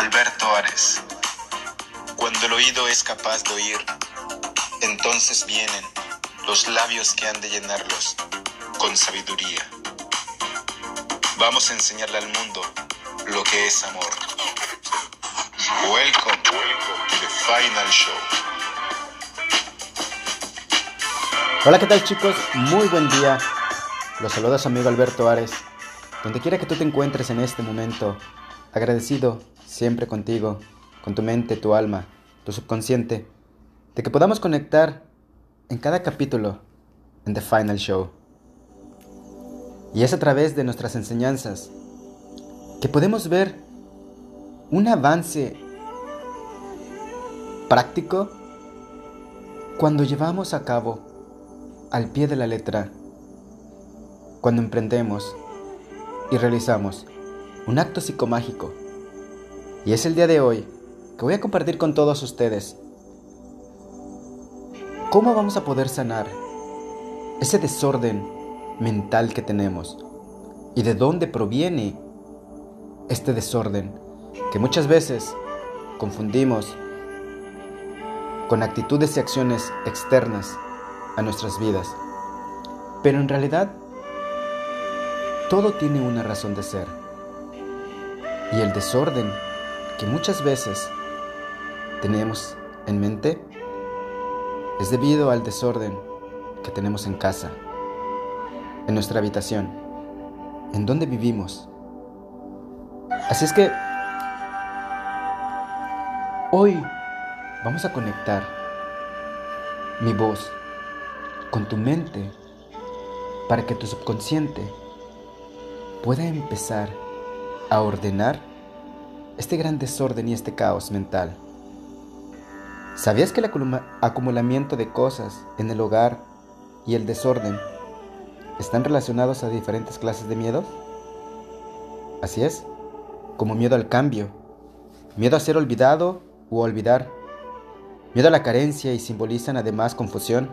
Alberto Ares. Cuando el oído es capaz de oír, entonces vienen los labios que han de llenarlos con sabiduría. Vamos a enseñarle al mundo lo que es amor. Welcome, to the final show. Hola, ¿qué tal chicos? Muy buen día. Los saluda su amigo Alberto Ares. Donde quiera que tú te encuentres en este momento, agradecido siempre contigo, con tu mente, tu alma, tu subconsciente, de que podamos conectar en cada capítulo en The Final Show. Y es a través de nuestras enseñanzas que podemos ver un avance práctico cuando llevamos a cabo al pie de la letra, cuando emprendemos y realizamos un acto psicomágico. Y es el día de hoy que voy a compartir con todos ustedes cómo vamos a poder sanar ese desorden mental que tenemos y de dónde proviene este desorden que muchas veces confundimos con actitudes y acciones externas a nuestras vidas. Pero en realidad, todo tiene una razón de ser. Y el desorden que muchas veces tenemos en mente es debido al desorden que tenemos en casa, en nuestra habitación, en donde vivimos. Así es que hoy vamos a conectar mi voz con tu mente para que tu subconsciente pueda empezar a ordenar este gran desorden y este caos mental. ¿Sabías que el acumulamiento de cosas en el hogar y el desorden están relacionados a diferentes clases de miedos? Así es, como miedo al cambio, miedo a ser olvidado o olvidar, miedo a la carencia y simbolizan además confusión,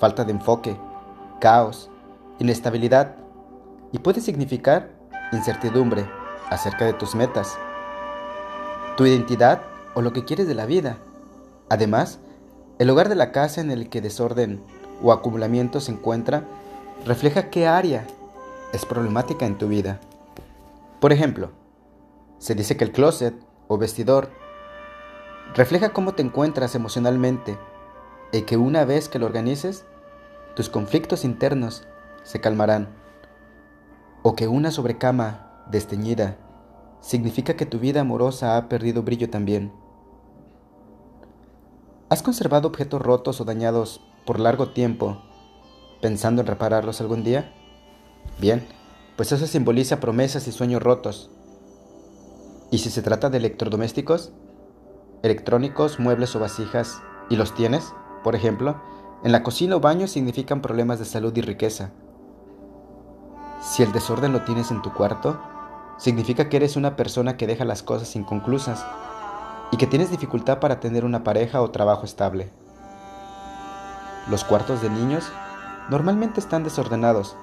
falta de enfoque, caos, inestabilidad y puede significar incertidumbre acerca de tus metas, tu identidad o lo que quieres de la vida. Además, el lugar de la casa en el que desorden o acumulamiento se encuentra refleja qué área es problemática en tu vida. Por ejemplo, se dice que el closet o vestidor refleja cómo te encuentras emocionalmente y que una vez que lo organices, tus conflictos internos se calmarán. O que una sobrecama desteñida significa que tu vida amorosa ha perdido brillo también. ¿Has conservado objetos rotos o dañados por largo tiempo pensando en repararlos algún día? Bien, pues eso simboliza promesas y sueños rotos. ¿Y si se trata de electrodomésticos? Electrónicos, muebles o vasijas, ¿y los tienes? Por ejemplo, en la cocina o baño significan problemas de salud y riqueza. Si el desorden lo tienes en tu cuarto, significa que eres una persona que deja las cosas inconclusas y que tienes dificultad para tener una pareja o trabajo estable. Los cuartos de niños normalmente están desordenados,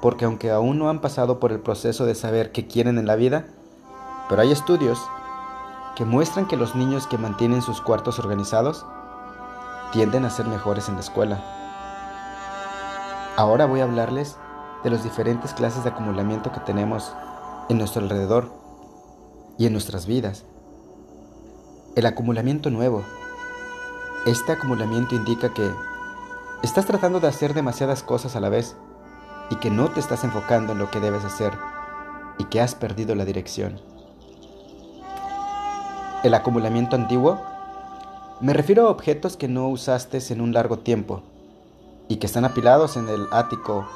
porque aunque aún no han pasado por el proceso de saber qué quieren en la vida, pero hay estudios que muestran que los niños que mantienen sus cuartos organizados tienden a ser mejores en la escuela. Ahora voy a hablarles de las diferentes clases de acumulamiento que tenemos en nuestro alrededor y en nuestras vidas. El acumulamiento nuevo. Este acumulamiento indica que estás tratando de hacer demasiadas cosas a la vez y que no te estás enfocando en lo que debes hacer y que has perdido la dirección. El acumulamiento antiguo. Me refiero a objetos que no usaste en un largo tiempo y que están apilados en el ático,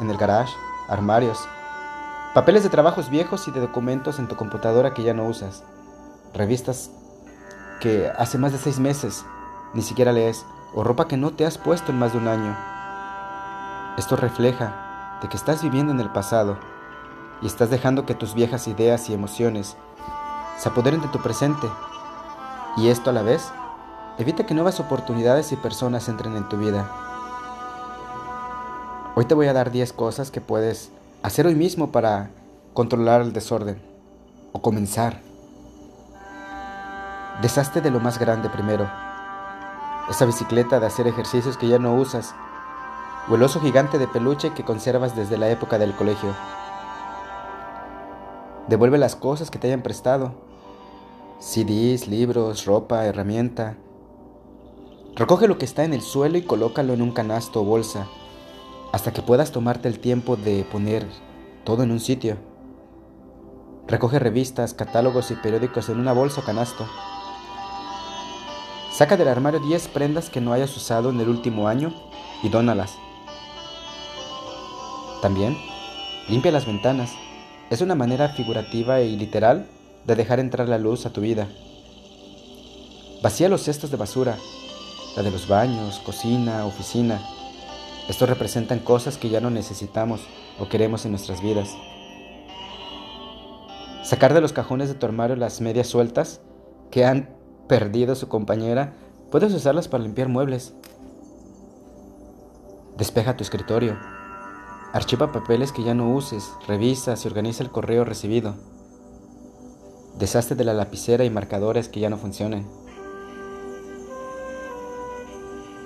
en el garage, armarios, papeles de trabajos viejos y de documentos en tu computadora que ya no usas revistas que hace más de seis meses ni siquiera lees, o ropa que no te has puesto en más de un año. Esto refleja de que estás viviendo en el pasado y estás dejando que tus viejas ideas y emociones se apoderen de tu presente. Y esto a la vez evita que nuevas oportunidades y personas entren en tu vida. Hoy te voy a dar 10 cosas que puedes hacer hoy mismo para controlar el desorden o comenzar. Deshazte de lo más grande primero. Esa bicicleta de hacer ejercicios que ya no usas. O el oso gigante de peluche que conservas desde la época del colegio. Devuelve las cosas que te hayan prestado. CDs, libros, ropa, herramienta. Recoge lo que está en el suelo y colócalo en un canasto o bolsa hasta que puedas tomarte el tiempo de poner todo en un sitio. Recoge revistas, catálogos y periódicos en una bolsa o canasto. Saca del armario 10 prendas que no hayas usado en el último año y dónalas. También, limpia las ventanas. Es una manera figurativa y literal de dejar entrar la luz a tu vida. Vacía los cestos de basura, la de los baños, cocina, oficina. Estos representan cosas que ya no necesitamos o queremos en nuestras vidas. Sacar de los cajones de tu armario las medias sueltas que han perdido su compañera, puedes usarlas para limpiar muebles. Despeja tu escritorio. Archiva papeles que ya no uses, revisa y organiza el correo recibido. Deshazte de la lapicera y marcadores que ya no funcionen.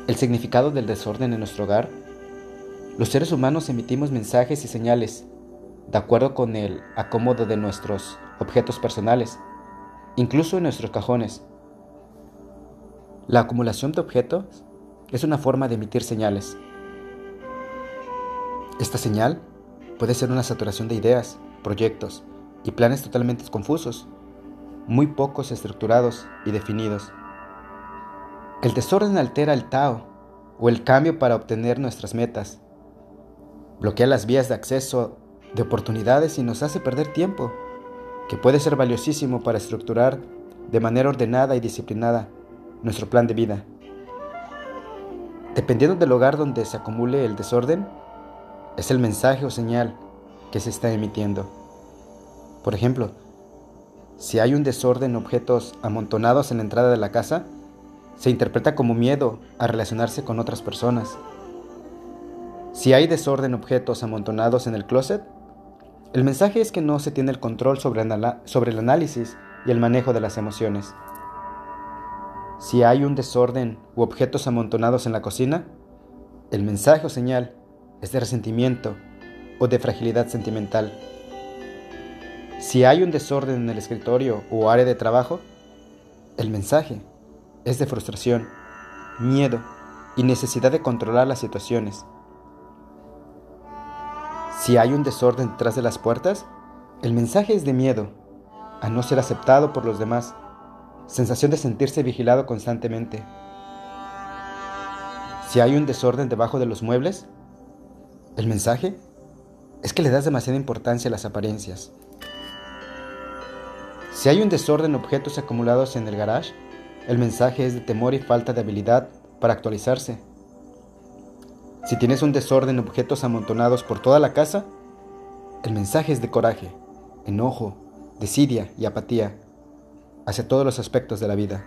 El significado del desorden en nuestro hogar los seres humanos emitimos mensajes y señales de acuerdo con el acomodo de nuestros objetos personales, incluso en nuestros cajones. La acumulación de objetos es una forma de emitir señales. Esta señal puede ser una saturación de ideas, proyectos y planes totalmente confusos, muy pocos estructurados y definidos. El desorden altera el Tao o el cambio para obtener nuestras metas bloquea las vías de acceso de oportunidades y nos hace perder tiempo, que puede ser valiosísimo para estructurar de manera ordenada y disciplinada nuestro plan de vida. Dependiendo del lugar donde se acumule el desorden, es el mensaje o señal que se está emitiendo. Por ejemplo, si hay un desorden en objetos amontonados en la entrada de la casa, se interpreta como miedo a relacionarse con otras personas si hay desorden objetos amontonados en el closet, el mensaje es que no se tiene el control sobre, el análisis y el manejo de las emociones. Si hay un desorden u objetos amontonados en la cocina, el mensaje o señal es de resentimiento o de fragilidad sentimental. Si hay un desorden en el escritorio o área de trabajo, el mensaje es de frustración, miedo y necesidad de controlar las situaciones. Si hay un desorden detrás de las puertas, el mensaje es de miedo, a no ser aceptado por los demás, sensación de sentirse vigilado constantemente. Si hay un desorden debajo de los muebles, el mensaje es que le das demasiada importancia a las apariencias. Si hay un desorden en objetos acumulados en el garage, el mensaje es de temor y falta de habilidad para actualizarse. Si tienes un desorden de objetos amontonados por toda la casa, el mensaje es de coraje, enojo, desidia y apatía hacia todos los aspectos de la vida.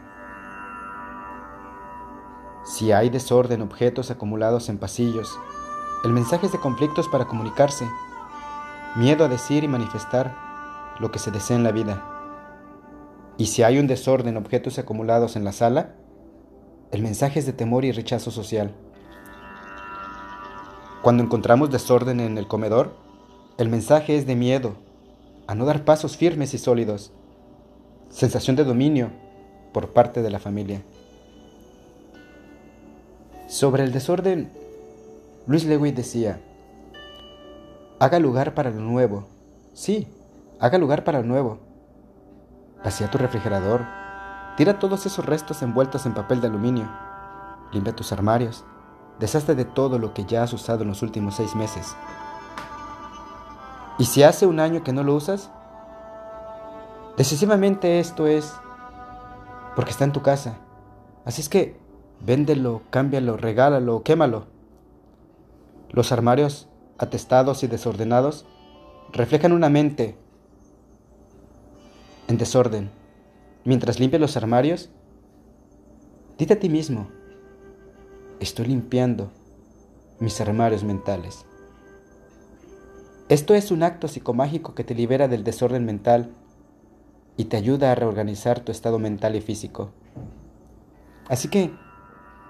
Si hay desorden, objetos acumulados en pasillos, el mensaje es de conflictos para comunicarse, miedo a decir y manifestar lo que se desea en la vida. Y si hay un desorden, objetos acumulados en la sala, el mensaje es de temor y rechazo social. Cuando encontramos desorden en el comedor, el mensaje es de miedo, a no dar pasos firmes y sólidos, sensación de dominio por parte de la familia. Sobre el desorden, Luis Lewis decía, haga lugar para lo nuevo. Sí, haga lugar para lo nuevo. Vacía tu refrigerador, tira todos esos restos envueltos en papel de aluminio, limpia tus armarios, Deshazte de todo lo que ya has usado en los últimos seis meses. Y si hace un año que no lo usas, decisivamente esto es porque está en tu casa. Así es que véndelo, cámbialo, regálalo, quémalo. Los armarios atestados y desordenados reflejan una mente en desorden. Mientras limpias los armarios, dite a ti mismo, estoy limpiando mis armarios mentales. Esto es un acto psicomágico que te libera del desorden mental y te ayuda a reorganizar tu estado mental y físico. Así que,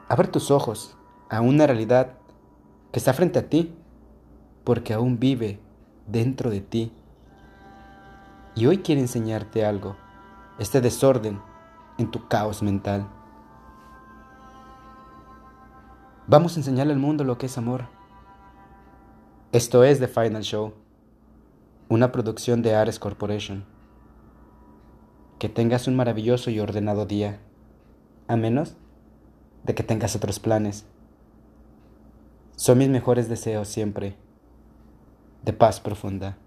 abre tus ojos a una realidad que está frente a ti, porque aún vive dentro de ti. Y hoy quiere enseñarte algo, este desorden en tu caos mental. Vamos a enseñarle al mundo lo que es amor. Esto es The Final Show, una producción de Ares Corporation. Que tengas un maravilloso y ordenado día, a menos de que tengas otros planes. Son mis mejores deseos siempre, de paz profunda.